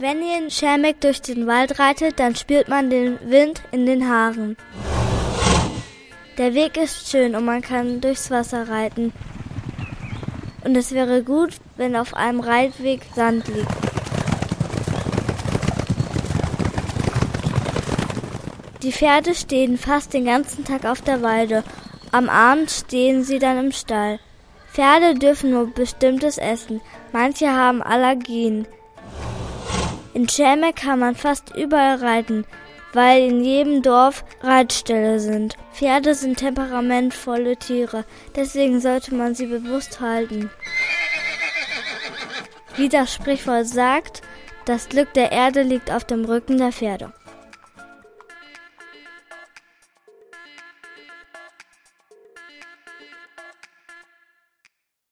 Wenn ihr in Schermeck durch den Wald reitet, dann spürt man den Wind in den Haaren. Der Weg ist schön und man kann durchs Wasser reiten. Und es wäre gut, wenn auf einem Reitweg Sand liegt. Die Pferde stehen fast den ganzen Tag auf der Weide. Am Abend stehen sie dann im Stall. Pferde dürfen nur bestimmtes essen. Manche haben Allergien. In Schelme kann man fast überall reiten, weil in jedem Dorf Reitställe sind. Pferde sind temperamentvolle Tiere, deswegen sollte man sie bewusst halten. Wie das Sprichwort sagt, das Glück der Erde liegt auf dem Rücken der Pferde.